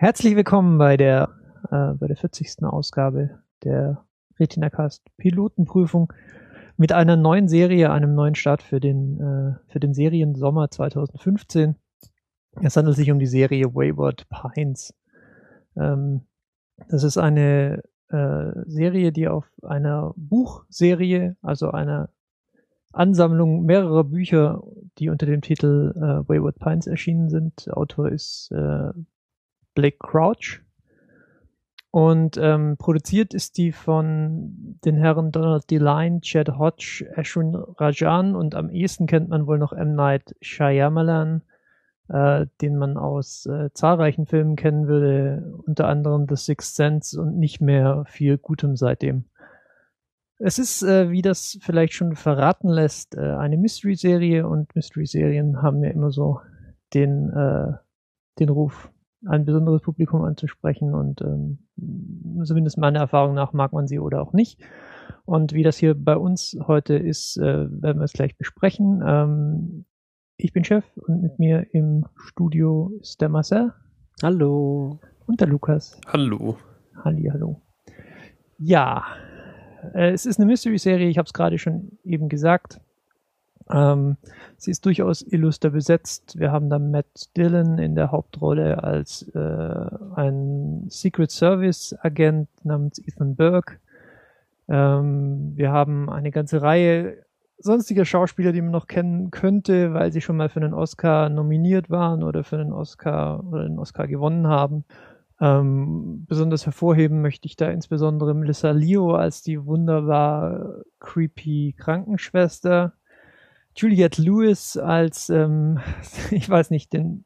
Herzlich willkommen bei der, äh, bei der 40. Ausgabe der RetinaCast Pilotenprüfung mit einer neuen Serie, einem neuen Start für den, äh, für den Seriensommer 2015. Es handelt sich um die Serie Wayward Pines. Ähm, das ist eine äh, Serie, die auf einer Buchserie, also einer Ansammlung mehrerer Bücher, die unter dem Titel äh, Wayward Pines erschienen sind. Autor ist äh, Blake Crouch. Und ähm, produziert ist die von den Herren Donald DeLine, Chad Hodge, Ashwin Rajan und am ehesten kennt man wohl noch M. Night Shyamalan, äh, den man aus äh, zahlreichen Filmen kennen würde, unter anderem The Sixth Sense und nicht mehr viel Gutem seitdem. Es ist, äh, wie das vielleicht schon verraten lässt, äh, eine Mystery-Serie und Mystery-Serien haben ja immer so den, äh, den Ruf, ein besonderes Publikum anzusprechen und ähm, zumindest meiner Erfahrung nach mag man sie oder auch nicht. Und wie das hier bei uns heute ist, äh, werden wir es gleich besprechen. Ähm, ich bin Chef und mit mir im Studio ist der Marcel. Hallo. Und der Lukas. Hallo. Halli, hallo. Ja, äh, es ist eine Mystery-Serie, ich habe es gerade schon eben gesagt. Ähm, sie ist durchaus illuster besetzt. Wir haben da Matt Dillon in der Hauptrolle als äh, ein Secret Service Agent namens Ethan Burke. Ähm, wir haben eine ganze Reihe sonstiger Schauspieler, die man noch kennen könnte, weil sie schon mal für einen Oscar nominiert waren oder für einen Oscar oder einen Oscar gewonnen haben. Ähm, besonders hervorheben möchte ich da insbesondere Melissa Leo als die wunderbar creepy Krankenschwester. Juliette Lewis als, ähm, ich weiß nicht, den,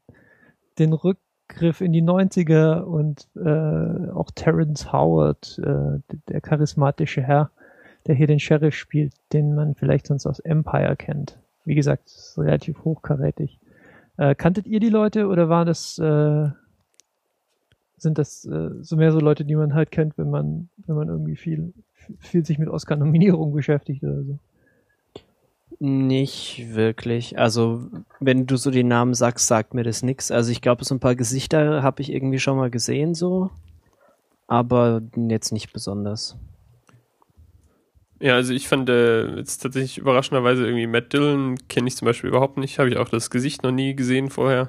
den Rückgriff in die 90er und äh, auch Terrence Howard, äh, der charismatische Herr, der hier den Sheriff spielt, den man vielleicht sonst aus Empire kennt. Wie gesagt, relativ hochkarätig. Äh, kanntet ihr die Leute oder war das äh, sind das äh, so mehr so Leute, die man halt kennt, wenn man, wenn man irgendwie viel, viel sich mit Oscar-Nominierungen beschäftigt oder so. Nicht wirklich. Also, wenn du so die Namen sagst, sagt mir das nix. Also, ich glaube, so ein paar Gesichter habe ich irgendwie schon mal gesehen, so. Aber jetzt nicht besonders. Ja, also ich fand äh, jetzt tatsächlich überraschenderweise irgendwie Matt Dillon kenne ich zum Beispiel überhaupt nicht. Habe ich auch das Gesicht noch nie gesehen vorher.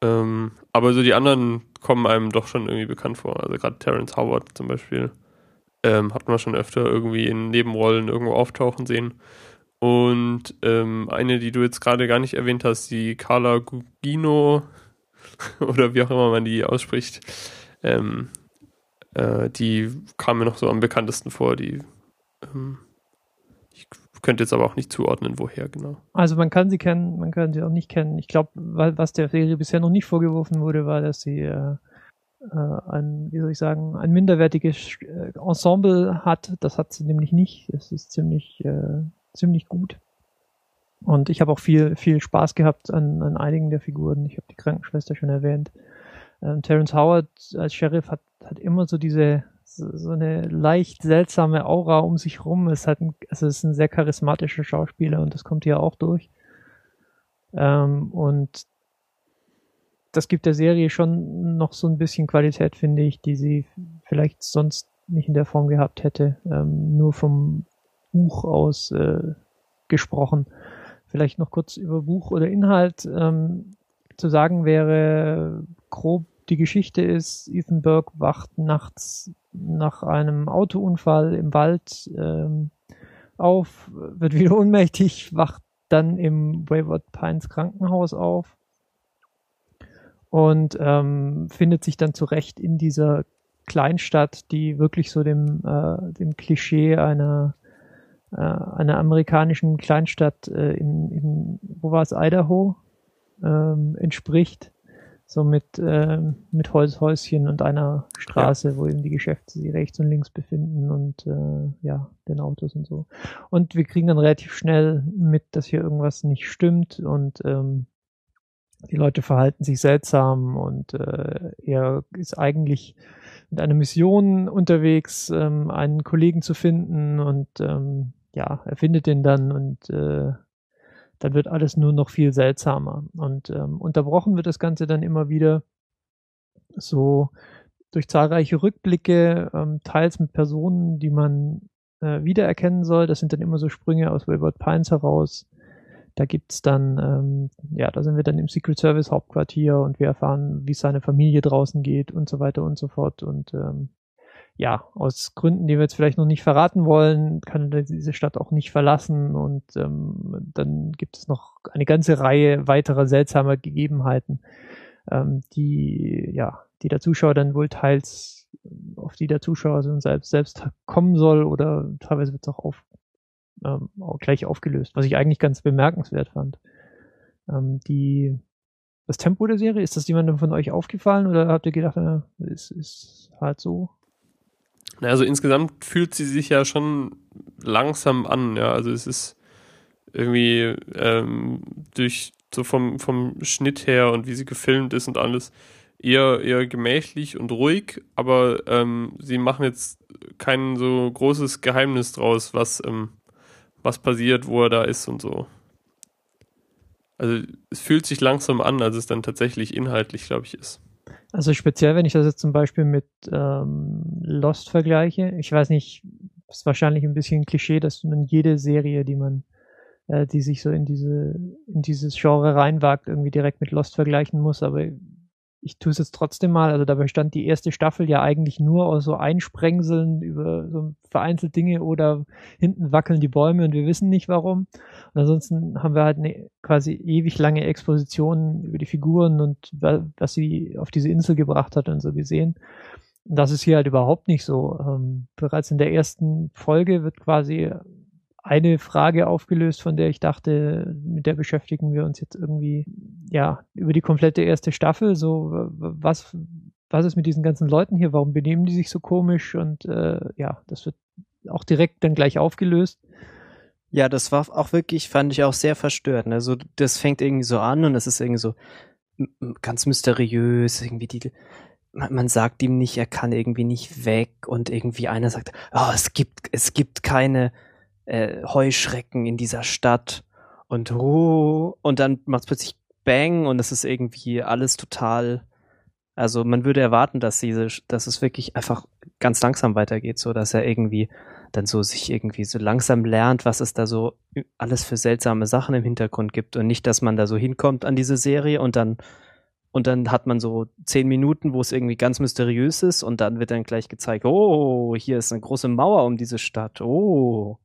Ähm, aber so die anderen kommen einem doch schon irgendwie bekannt vor. Also gerade Terrence Howard zum Beispiel ähm, hat man schon öfter irgendwie in Nebenrollen irgendwo auftauchen sehen. Und ähm, eine, die du jetzt gerade gar nicht erwähnt hast, die Carla Gugino oder wie auch immer man die ausspricht, ähm, äh, die kam mir noch so am bekanntesten vor. Die ähm, könnte jetzt aber auch nicht zuordnen, woher genau. Also man kann sie kennen, man kann sie auch nicht kennen. Ich glaube, was der Serie bisher noch nicht vorgeworfen wurde, war, dass sie äh, äh, ein, wie soll ich sagen, ein minderwertiges äh, Ensemble hat. Das hat sie nämlich nicht. Es ist ziemlich, äh, ziemlich gut. Und ich habe auch viel, viel Spaß gehabt an, an einigen der Figuren. Ich habe die Krankenschwester schon erwähnt. Ähm, Terence Howard als Sheriff hat, hat immer so diese so eine leicht seltsame Aura um sich rum. Es hat ein, also es ist ein sehr charismatischer Schauspieler und das kommt hier auch durch. Ähm, und das gibt der Serie schon noch so ein bisschen Qualität, finde ich, die sie vielleicht sonst nicht in der Form gehabt hätte. Ähm, nur vom Buch aus äh, gesprochen. Vielleicht noch kurz über Buch oder Inhalt ähm, zu sagen wäre grob die Geschichte ist, Ethan Burke wacht nachts nach einem Autounfall im Wald ähm, auf, wird wieder ohnmächtig, wacht dann im Wayward Pines Krankenhaus auf und ähm, findet sich dann zurecht in dieser Kleinstadt, die wirklich so dem, äh, dem Klischee einer, äh, einer amerikanischen Kleinstadt äh, in, in, wo war es, Idaho, ähm, entspricht so mit, äh, mit Holzhäuschen und einer Straße, ja. wo eben die Geschäfte sich rechts und links befinden und äh, ja, den Autos und so. Und wir kriegen dann relativ schnell mit, dass hier irgendwas nicht stimmt und ähm, die Leute verhalten sich seltsam und äh, er ist eigentlich mit einer Mission unterwegs, ähm, einen Kollegen zu finden und ähm, ja, er findet den dann und äh, dann wird alles nur noch viel seltsamer. Und ähm, unterbrochen wird das Ganze dann immer wieder so durch zahlreiche Rückblicke, ähm, teils mit Personen, die man äh, wiedererkennen soll. Das sind dann immer so Sprünge aus Wayward Pines heraus. Da gibt's dann, ähm, ja, da sind wir dann im Secret Service Hauptquartier und wir erfahren, wie es seine Familie draußen geht und so weiter und so fort. Und ähm, ja, aus Gründen, die wir jetzt vielleicht noch nicht verraten wollen, kann er diese Stadt auch nicht verlassen und ähm, dann gibt es noch eine ganze Reihe weiterer seltsamer Gegebenheiten, ähm, die ja, die der Zuschauer dann wohl teils auf die der Zuschauer so selbst selbst kommen soll oder teilweise wird es auch auf ähm, auch gleich aufgelöst, was ich eigentlich ganz bemerkenswert fand. Ähm, die das Tempo der Serie, ist das jemandem von euch aufgefallen oder habt ihr gedacht, äh, ist, ist halt so? Also insgesamt fühlt sie sich ja schon langsam an, ja. Also es ist irgendwie ähm, durch so vom, vom Schnitt her und wie sie gefilmt ist und alles eher, eher gemächlich und ruhig, aber ähm, sie machen jetzt kein so großes Geheimnis draus, was, ähm, was passiert, wo er da ist und so. Also es fühlt sich langsam an, als es dann tatsächlich inhaltlich, glaube ich, ist. Also speziell, wenn ich das jetzt zum Beispiel mit ähm, Lost vergleiche, ich weiß nicht, ist wahrscheinlich ein bisschen Klischee, dass man jede Serie, die man, äh, die sich so in diese, in dieses Genre reinwagt, irgendwie direkt mit Lost vergleichen muss, aber ich tue es jetzt trotzdem mal. Also da bestand die erste Staffel ja eigentlich nur aus so Einsprengseln über so vereinzelt Dinge oder hinten wackeln die Bäume und wir wissen nicht warum. Und ansonsten haben wir halt eine quasi ewig lange Exposition über die Figuren und was sie auf diese Insel gebracht hat und so gesehen. Und das ist hier halt überhaupt nicht so. Ähm, bereits in der ersten Folge wird quasi eine Frage aufgelöst, von der ich dachte, mit der beschäftigen wir uns jetzt irgendwie, ja, über die komplette erste Staffel. So, was, was ist mit diesen ganzen Leuten hier? Warum benehmen die sich so komisch? Und äh, ja, das wird auch direkt dann gleich aufgelöst. Ja, das war auch wirklich, fand ich auch sehr verstörend. Also das fängt irgendwie so an und es ist irgendwie so ganz mysteriös, irgendwie die, man, man sagt ihm nicht, er kann irgendwie nicht weg und irgendwie einer sagt, oh, es gibt, es gibt keine, äh, Heuschrecken in dieser Stadt und oh, und dann macht es plötzlich Bang und es ist irgendwie alles total. Also man würde erwarten, dass diese, dass es wirklich einfach ganz langsam weitergeht, so dass er irgendwie dann so sich irgendwie so langsam lernt, was es da so alles für seltsame Sachen im Hintergrund gibt und nicht, dass man da so hinkommt an diese Serie und dann und dann hat man so zehn Minuten, wo es irgendwie ganz mysteriös ist und dann wird dann gleich gezeigt, oh, hier ist eine große Mauer um diese Stadt, oh,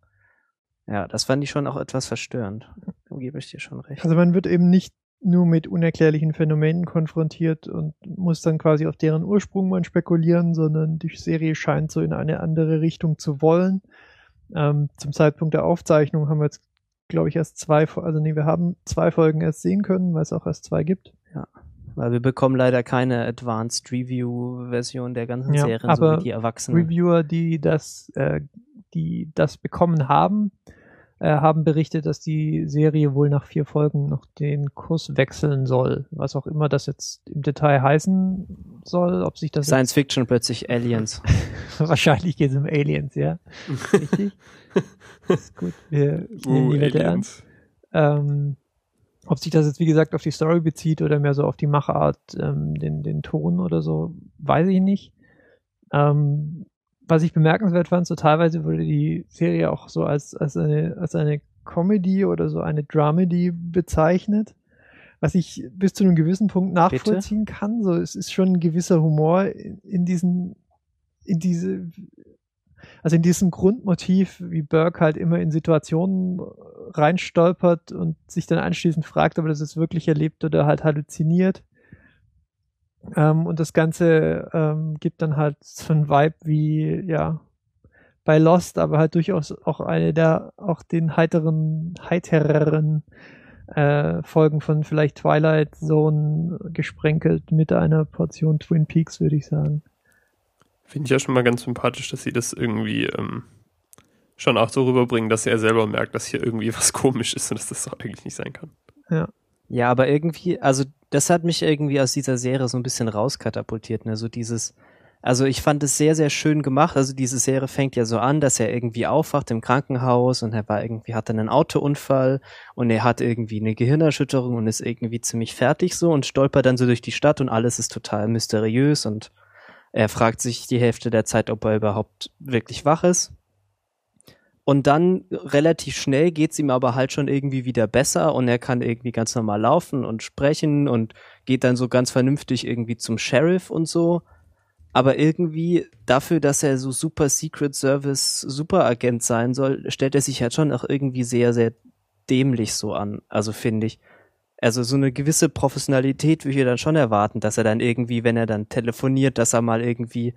ja, das fand ich schon auch etwas verstörend. Da gebe ich dir schon recht. Also man wird eben nicht nur mit unerklärlichen Phänomenen konfrontiert und muss dann quasi auf deren Ursprung mal spekulieren, sondern die Serie scheint so in eine andere Richtung zu wollen. Ähm, zum Zeitpunkt der Aufzeichnung haben wir jetzt, glaube ich, erst zwei, also nee, wir haben zwei Folgen erst sehen können, weil es auch erst zwei gibt. Ja, weil wir bekommen leider keine Advanced Review Version der ganzen ja, Serien, so wie die Erwachsenen. Reviewer, die das äh, die das bekommen haben, haben berichtet, dass die Serie wohl nach vier Folgen noch den Kurs wechseln soll. Was auch immer das jetzt im Detail heißen soll, ob sich das. Science Fiction plötzlich Aliens. Wahrscheinlich geht es um Aliens, ja. Richtig. ist gut. Wir nehmen uh, die Wette ernst. Ähm, ob sich das jetzt, wie gesagt, auf die Story bezieht oder mehr so auf die Machart, ähm, den, den Ton oder so, weiß ich nicht. Ähm, was ich bemerkenswert fand, so teilweise wurde die Serie auch so als, als eine, als eine Comedy oder so eine Dramedy bezeichnet, was ich bis zu einem gewissen Punkt nachvollziehen Bitte? kann. So, es ist schon ein gewisser Humor in, in diesen, in diese, also in diesem Grundmotiv, wie Burke halt immer in Situationen reinstolpert und sich dann anschließend fragt, ob er das jetzt wirklich erlebt oder halt halluziniert. Ähm, und das Ganze ähm, gibt dann halt so ein Vibe wie, ja, bei Lost, aber halt durchaus auch eine der, auch den heiteren, heitereren äh, Folgen von vielleicht Twilight Zone gesprenkelt mit einer Portion Twin Peaks, würde ich sagen. Finde ich ja schon mal ganz sympathisch, dass sie das irgendwie ähm, schon auch so rüberbringen, dass er selber merkt, dass hier irgendwie was komisch ist und dass das doch eigentlich nicht sein kann. Ja. Ja, aber irgendwie, also das hat mich irgendwie aus dieser Serie so ein bisschen rauskatapultiert, ne? So dieses, Also ich fand es sehr, sehr schön gemacht. Also diese Serie fängt ja so an, dass er irgendwie aufwacht im Krankenhaus und er war irgendwie, hatte einen Autounfall und er hat irgendwie eine Gehirnerschütterung und ist irgendwie ziemlich fertig so und stolpert dann so durch die Stadt und alles ist total mysteriös und er fragt sich die Hälfte der Zeit, ob er überhaupt wirklich wach ist. Und dann relativ schnell geht's ihm aber halt schon irgendwie wieder besser und er kann irgendwie ganz normal laufen und sprechen und geht dann so ganz vernünftig irgendwie zum Sheriff und so aber irgendwie dafür, dass er so super Secret Service Superagent sein soll, stellt er sich halt schon auch irgendwie sehr, sehr dämlich so an. Also finde ich. Also so eine gewisse Professionalität würde ich dann schon erwarten, dass er dann irgendwie, wenn er dann telefoniert, dass er mal irgendwie,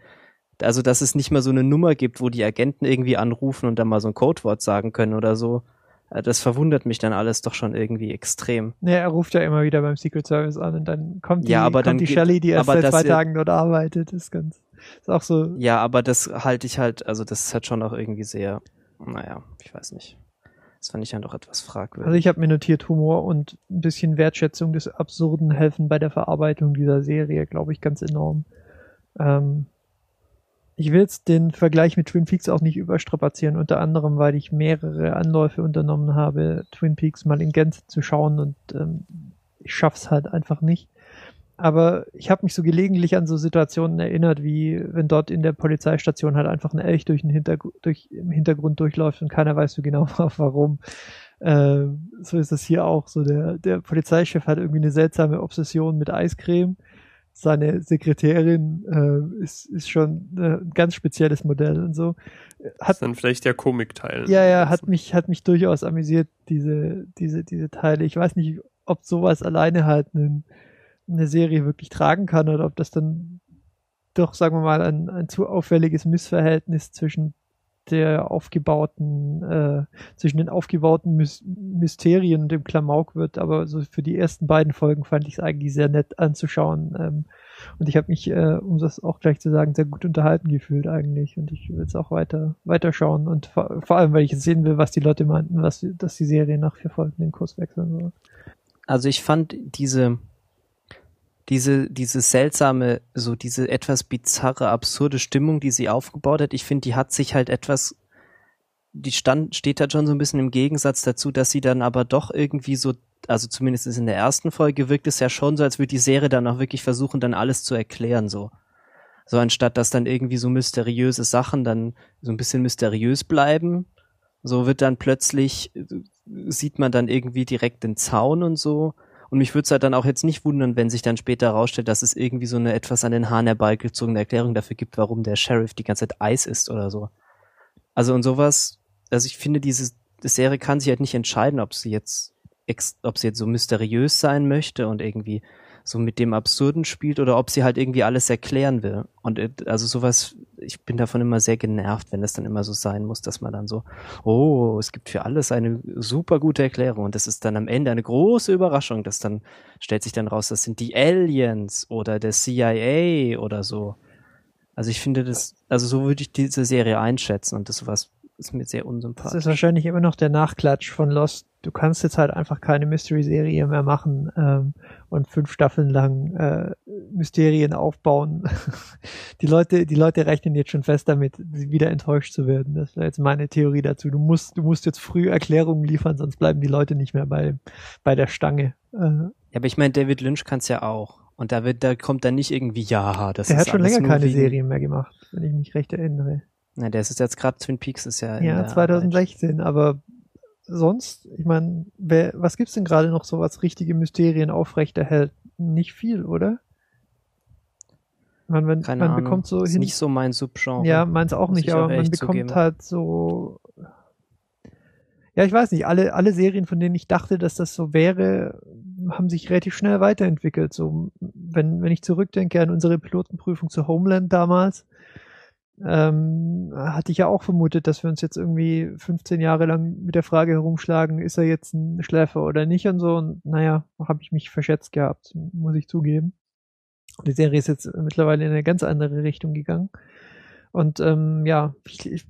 also dass es nicht mal so eine Nummer gibt, wo die Agenten irgendwie anrufen und dann mal so ein Codewort sagen können oder so, äh, das verwundert mich dann alles doch schon irgendwie extrem. Ja, er ruft ja immer wieder beim Secret Service an und dann kommt die, ja, aber kommt dann die Shelley, die erst aber seit zwei das- Tagen dort arbeitet. Ist ganz, ist auch so. Ja, aber das halte ich halt, also das ist halt schon auch irgendwie sehr, naja, ich weiß nicht. Das fand ich dann doch etwas fragwürdig. Also ich habe mir notiert, Humor und ein bisschen Wertschätzung des Absurden helfen bei der Verarbeitung dieser Serie, glaube ich, ganz enorm. Ähm, ich will jetzt den Vergleich mit Twin Peaks auch nicht überstrapazieren, unter anderem, weil ich mehrere Anläufe unternommen habe, Twin Peaks mal in Gänze zu schauen und ähm, ich schaff's halt einfach nicht. Aber ich habe mich so gelegentlich an so Situationen erinnert, wie wenn dort in der Polizeistation halt einfach ein Elch durch den Hintergr durch, im Hintergrund durchläuft und keiner weiß so genau warum. Äh, so ist das hier auch. So der, der Polizeichef hat irgendwie eine seltsame Obsession mit Eiscreme. Seine Sekretärin äh, ist, ist schon äh, ein ganz spezielles Modell und so. Das Hat ist dann vielleicht der Komikteil. ja, ja, hat mich, hat mich durchaus amüsiert, diese, diese, diese Teile. Ich weiß nicht, ob sowas alleine halt einen, eine Serie wirklich tragen kann oder ob das dann doch, sagen wir mal, ein, ein zu auffälliges Missverhältnis zwischen der aufgebauten, äh, zwischen den aufgebauten Mys Mysterien und dem Klamauk wird, aber so für die ersten beiden Folgen fand ich es eigentlich sehr nett anzuschauen. Ähm, und ich habe mich, äh, um das auch gleich zu sagen, sehr gut unterhalten gefühlt eigentlich. Und ich will es auch weiter, weiter schauen. Und vor, vor allem, weil ich jetzt sehen will, was die Leute meinten, was, dass die Serie nach vier Folgen den Kurs wechseln soll. also ich fand diese, diese, diese seltsame, so diese etwas bizarre, absurde Stimmung, die sie aufgebaut hat, ich finde, die hat sich halt etwas, die stand, steht halt schon so ein bisschen im Gegensatz dazu, dass sie dann aber doch irgendwie so, also zumindest in der ersten Folge wirkt es ja schon so, als würde die Serie dann auch wirklich versuchen, dann alles zu erklären, so. So anstatt dass dann irgendwie so mysteriöse Sachen dann so ein bisschen mysteriös bleiben, so wird dann plötzlich, äh, sieht man dann irgendwie direkt den Zaun und so. Und mich würde es halt dann auch jetzt nicht wundern, wenn sich dann später herausstellt, dass es irgendwie so eine etwas an den Haaren herbeigezogene Erklärung dafür gibt, warum der Sheriff die ganze Zeit Eis isst oder so. Also und sowas, also ich finde, diese die Serie kann sich halt nicht entscheiden, ob sie jetzt, ob sie jetzt so mysteriös sein möchte und irgendwie so mit dem Absurden spielt oder ob sie halt irgendwie alles erklären will. Und äh, also sowas, ich bin davon immer sehr genervt, wenn es dann immer so sein muss, dass man dann so, oh, es gibt für alles eine super gute Erklärung und das ist dann am Ende eine große Überraschung, dass dann stellt sich dann raus, das sind die Aliens oder der CIA oder so. Also ich finde das, also so würde ich diese Serie einschätzen und das sowas ist mir sehr Das unsympathisch. ist wahrscheinlich immer noch der Nachklatsch von Lost. Du kannst jetzt halt einfach keine Mystery-Serie mehr machen ähm, und fünf Staffeln lang äh, Mysterien aufbauen. die Leute, die Leute rechnen jetzt schon fest damit, wieder enttäuscht zu werden. Das wäre jetzt meine Theorie dazu. Du musst, du musst jetzt früh Erklärungen liefern, sonst bleiben die Leute nicht mehr bei bei der Stange. Äh, Ja, aber ich meine, David Lynch kann es ja auch. Und da wird, da kommt dann nicht irgendwie, ja, das der ist hat schon länger keine Serien mehr gemacht, wenn ich mich recht erinnere. Na, der ist jetzt gerade Twin Peaks ist ja. in Ja, der 2016, aber sonst, ich meine, was gibt's denn gerade noch so, was richtige Mysterien aufrechterhält? Nicht viel, oder? Man, man, Arbeit. Keine man Ahnung. bekommt so ist hin, nicht so mein Subgenre. ja, meins auch muss nicht, ich aber auch man bekommt zugeben. halt so, ja, ich weiß nicht, alle, alle Serien, von denen ich dachte, dass das so wäre, haben sich relativ schnell weiterentwickelt. So, wenn, wenn ich zurückdenke an unsere Pilotenprüfung zu Homeland damals, ähm, hatte ich ja auch vermutet, dass wir uns jetzt irgendwie 15 Jahre lang mit der Frage herumschlagen, ist er jetzt ein Schläfer oder nicht und so. Und naja, habe ich mich verschätzt gehabt, muss ich zugeben. Die Serie ist jetzt mittlerweile in eine ganz andere Richtung gegangen. Und ähm, ja, ich,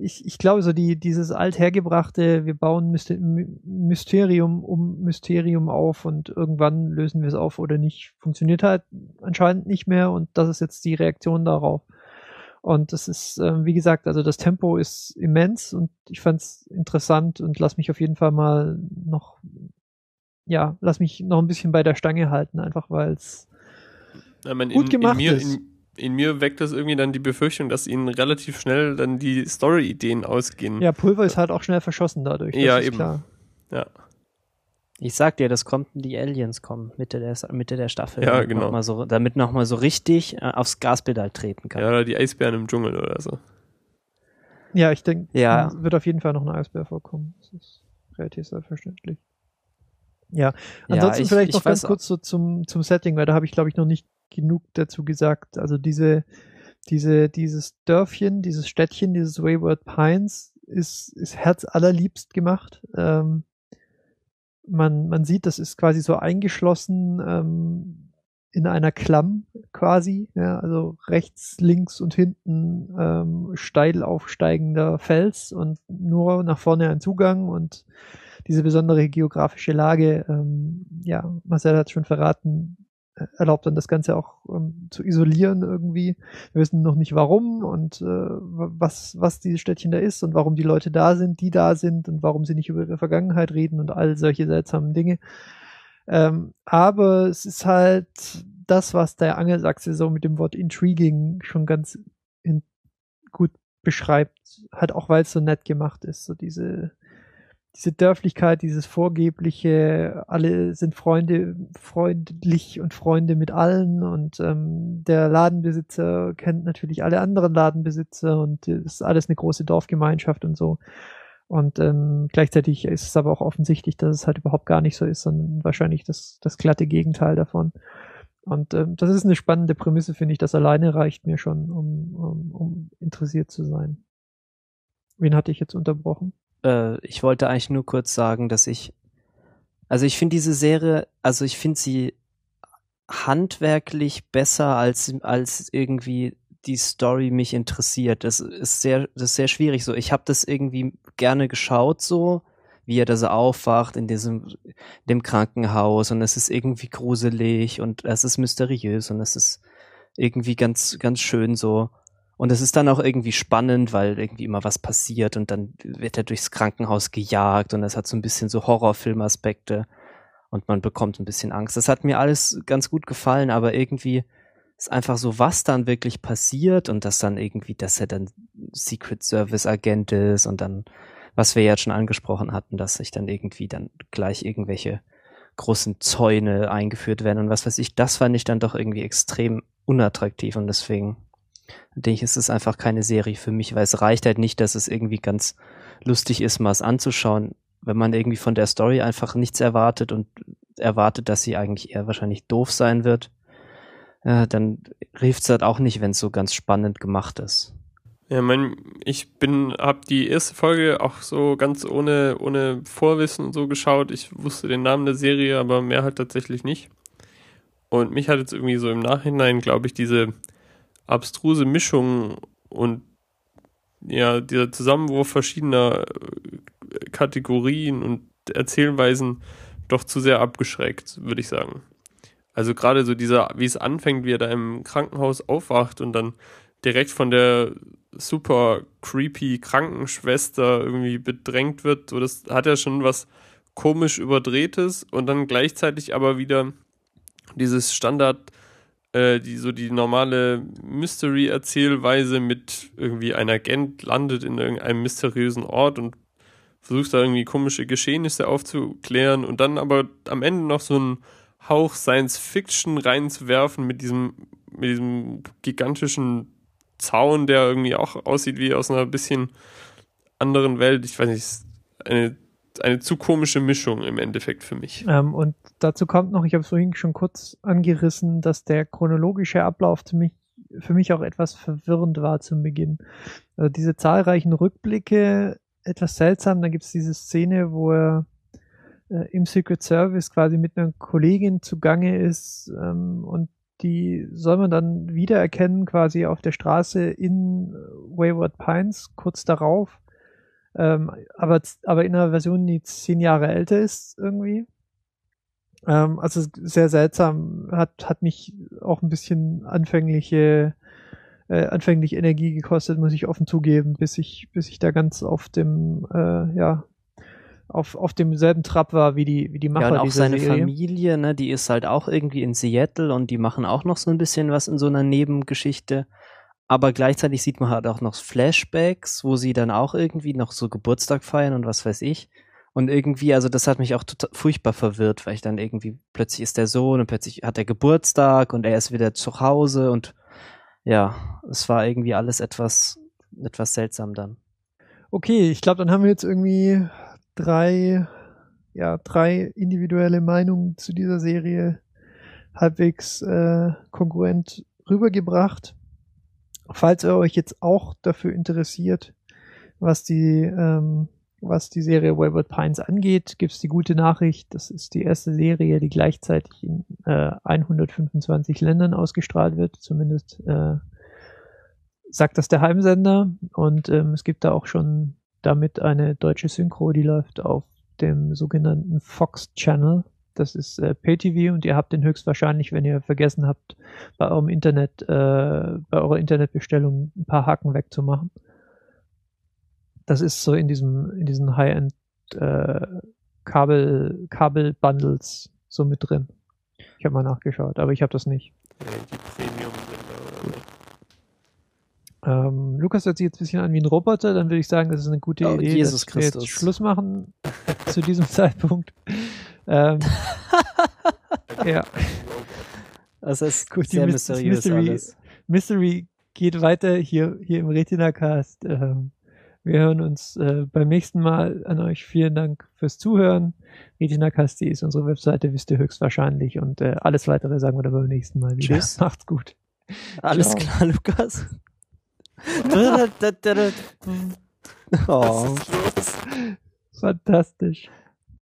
ich, ich glaube, so die, dieses althergebrachte, wir bauen Mysterium um Mysterium auf und irgendwann lösen wir es auf oder nicht, funktioniert halt anscheinend nicht mehr und das ist jetzt die Reaktion darauf. Und das ist, äh, wie gesagt, also das Tempo ist immens und ich fand es interessant und lass mich auf jeden Fall mal noch, ja, lass mich noch ein bisschen bei der Stange halten, einfach weil es gut gemacht in mir, ist. In, in mir weckt das irgendwie dann die Befürchtung, dass ihnen relativ schnell dann die Story-Ideen ausgehen. Ja, Pulver ist halt auch schnell verschossen dadurch. ja, eben. Klar. Ja. Ich sag dir, das kommt, die Aliens kommen, Mitte der, Mitte der Staffel. Ja, damit genau. Noch so, damit nochmal so richtig äh, aufs Gaspedal treten kann. Ja, oder die Eisbären im Dschungel oder so. Ja, ich denke, ja. wird auf jeden Fall noch ein Eisbär vorkommen. Das ist relativ selbstverständlich. Ja, ansonsten ja, ich, vielleicht noch ganz kurz so zum, zum Setting, weil da habe ich, glaube ich, noch nicht genug dazu gesagt. Also diese, diese, dieses Dörfchen, dieses Städtchen, dieses Wayward Pines ist, ist herzallerliebst gemacht. Ähm, man, man sieht, das ist quasi so eingeschlossen ähm, in einer Klamm quasi, ja, also rechts, links und hinten ähm, steil aufsteigender Fels und nur nach vorne ein Zugang und diese besondere geografische Lage, ähm, ja, Marcel hat schon verraten, erlaubt dann das Ganze auch ähm, zu isolieren irgendwie. Wir wissen noch nicht warum und äh, was, was dieses Städtchen da ist und warum die Leute da sind, die da sind und warum sie nicht über ihre Vergangenheit reden und all solche seltsamen Dinge. Ähm, aber es ist halt das, was der Angelsachse so mit dem Wort intriguing schon ganz in, gut beschreibt, halt auch weil es so nett gemacht ist, so diese diese Dörflichkeit, dieses vorgebliche, alle sind Freunde, freundlich und Freunde mit allen und ähm, der Ladenbesitzer kennt natürlich alle anderen Ladenbesitzer und ist alles eine große Dorfgemeinschaft und so. Und ähm, gleichzeitig ist es aber auch offensichtlich, dass es halt überhaupt gar nicht so ist, sondern wahrscheinlich das, das glatte Gegenteil davon. Und ähm, das ist eine spannende Prämisse, finde ich. Das alleine reicht mir schon, um, um, um interessiert zu sein. Wen hatte ich jetzt unterbrochen? Äh, ich wollte eigentlich nur kurz sagen, dass ich, also ich finde diese Serie, also ich finde sie handwerklich besser als als irgendwie die Story mich interessiert. Das ist sehr, das ist sehr schwierig so. Ich habe das irgendwie gerne geschaut so, wie er da so aufwacht in diesem dem Krankenhaus und es ist irgendwie gruselig und es ist mysteriös und es ist irgendwie ganz ganz schön so. Und es ist dann auch irgendwie spannend, weil irgendwie immer was passiert und dann wird er durchs Krankenhaus gejagt und es hat so ein bisschen so Horrorfilmaspekte und man bekommt ein bisschen Angst. Das hat mir alles ganz gut gefallen, aber irgendwie ist einfach so, was dann wirklich passiert und dass dann irgendwie, dass er dann Secret Service Agent ist und dann, was wir jetzt schon angesprochen hatten, dass sich dann irgendwie dann gleich irgendwelche großen Zäune eingeführt werden und was weiß ich, das fand ich dann doch irgendwie extrem unattraktiv und deswegen denke ich, es ist einfach keine Serie für mich, weil es reicht halt nicht, dass es irgendwie ganz lustig ist, mal es anzuschauen. Wenn man irgendwie von der Story einfach nichts erwartet und erwartet, dass sie eigentlich eher wahrscheinlich doof sein wird, äh, dann hilft es halt auch nicht, wenn es so ganz spannend gemacht ist. Ja, mein, ich bin, hab die erste Folge auch so ganz ohne, ohne Vorwissen und so geschaut. Ich wusste den Namen der Serie, aber mehr halt tatsächlich nicht. Und mich hat jetzt irgendwie so im Nachhinein, glaube ich, diese abstruse Mischung und ja, dieser Zusammenwurf verschiedener äh, Kategorien und Erzählweisen doch zu sehr abgeschreckt, würde ich sagen. Also gerade so dieser, wie es anfängt, wie er da im Krankenhaus aufwacht und dann direkt von der super creepy Krankenschwester irgendwie bedrängt wird, so das hat ja schon was komisch überdrehtes und dann gleichzeitig aber wieder dieses Standard äh, die so die normale Mystery-Erzählweise mit irgendwie ein Agent landet in irgendeinem mysteriösen Ort und versucht da irgendwie komische Geschehnisse aufzuklären und dann aber am Ende noch so einen Hauch Science Fiction reinzuwerfen mit diesem, mit diesem gigantischen Zaun, der irgendwie auch aussieht wie aus einer bisschen anderen Welt. Ich weiß nicht, eine eine zu komische Mischung im Endeffekt für mich. Ähm, und dazu kommt noch, ich habe es vorhin schon kurz angerissen, dass der chronologische Ablauf für mich, für mich auch etwas verwirrend war zum Beginn. Also diese zahlreichen Rückblicke, etwas seltsam, da gibt es diese Szene, wo er äh, im Secret Service quasi mit einer Kollegin zugange ist ähm, und die soll man dann wiedererkennen quasi auf der Straße in Wayward Pines kurz darauf. Ähm, aber, aber in einer Version, die zehn Jahre älter ist irgendwie. Ähm, also sehr seltsam, hat, hat mich auch ein bisschen anfängliche, äh, anfänglich Energie gekostet, muss ich offen zugeben, bis ich, bis ich da ganz auf dem, äh, ja, auf, auf demselben Trab war wie die, wie die Macher ja, und auch seine Serie. Familie, ne, die ist halt auch irgendwie in Seattle und die machen auch noch so ein bisschen was in so einer Nebengeschichte. Aber gleichzeitig sieht man halt auch noch Flashbacks, wo sie dann auch irgendwie noch so Geburtstag feiern und was weiß ich. Und irgendwie, also das hat mich auch total furchtbar verwirrt, weil ich dann irgendwie, plötzlich ist der Sohn und plötzlich hat er Geburtstag und er ist wieder zu Hause und ja, es war irgendwie alles etwas, etwas seltsam dann. Okay, ich glaube, dann haben wir jetzt irgendwie drei, ja, drei individuelle Meinungen zu dieser Serie halbwegs äh, kongruent rübergebracht. Falls ihr euch jetzt auch dafür interessiert, was die ähm, was die Serie Wayward Pines angeht, gibt's die gute Nachricht. Das ist die erste Serie, die gleichzeitig in äh, 125 Ländern ausgestrahlt wird. Zumindest äh, sagt das der Heimsender. Und ähm, es gibt da auch schon damit eine deutsche Synchro, die läuft auf dem sogenannten Fox Channel. Das ist äh, PayTV und ihr habt den höchstwahrscheinlich, wenn ihr vergessen habt, bei eurem Internet, äh, bei eurer Internetbestellung ein paar Haken wegzumachen das ist so in diesem, in diesen High-End äh, Kabel, Kabel-Bundles so mit drin. Ich habe mal nachgeschaut, aber ich habe das nicht. die Premium ähm, Lukas hört sich jetzt ein bisschen an wie ein Roboter, dann würde ich sagen, das ist eine gute Oh, Idee, Jesus dass wir Christus. jetzt Schluss machen zu diesem Zeitpunkt. Ähm, ja, Das ist Gut, sehr Mys- mysteriös Mystery- alles. Mystery geht weiter hier, hier im Retina-Cast. Ähm, wir hören uns äh, beim nächsten Mal an euch. Vielen Dank fürs Zuhören. RetinaCast.de ist unsere Webseite, wisst ihr höchstwahrscheinlich. Und äh, alles weitere sagen wir dann beim nächsten Mal wieder. Tschüss. Macht's gut. Alles Ciao. klar, Lukas. oh. Fantastisch.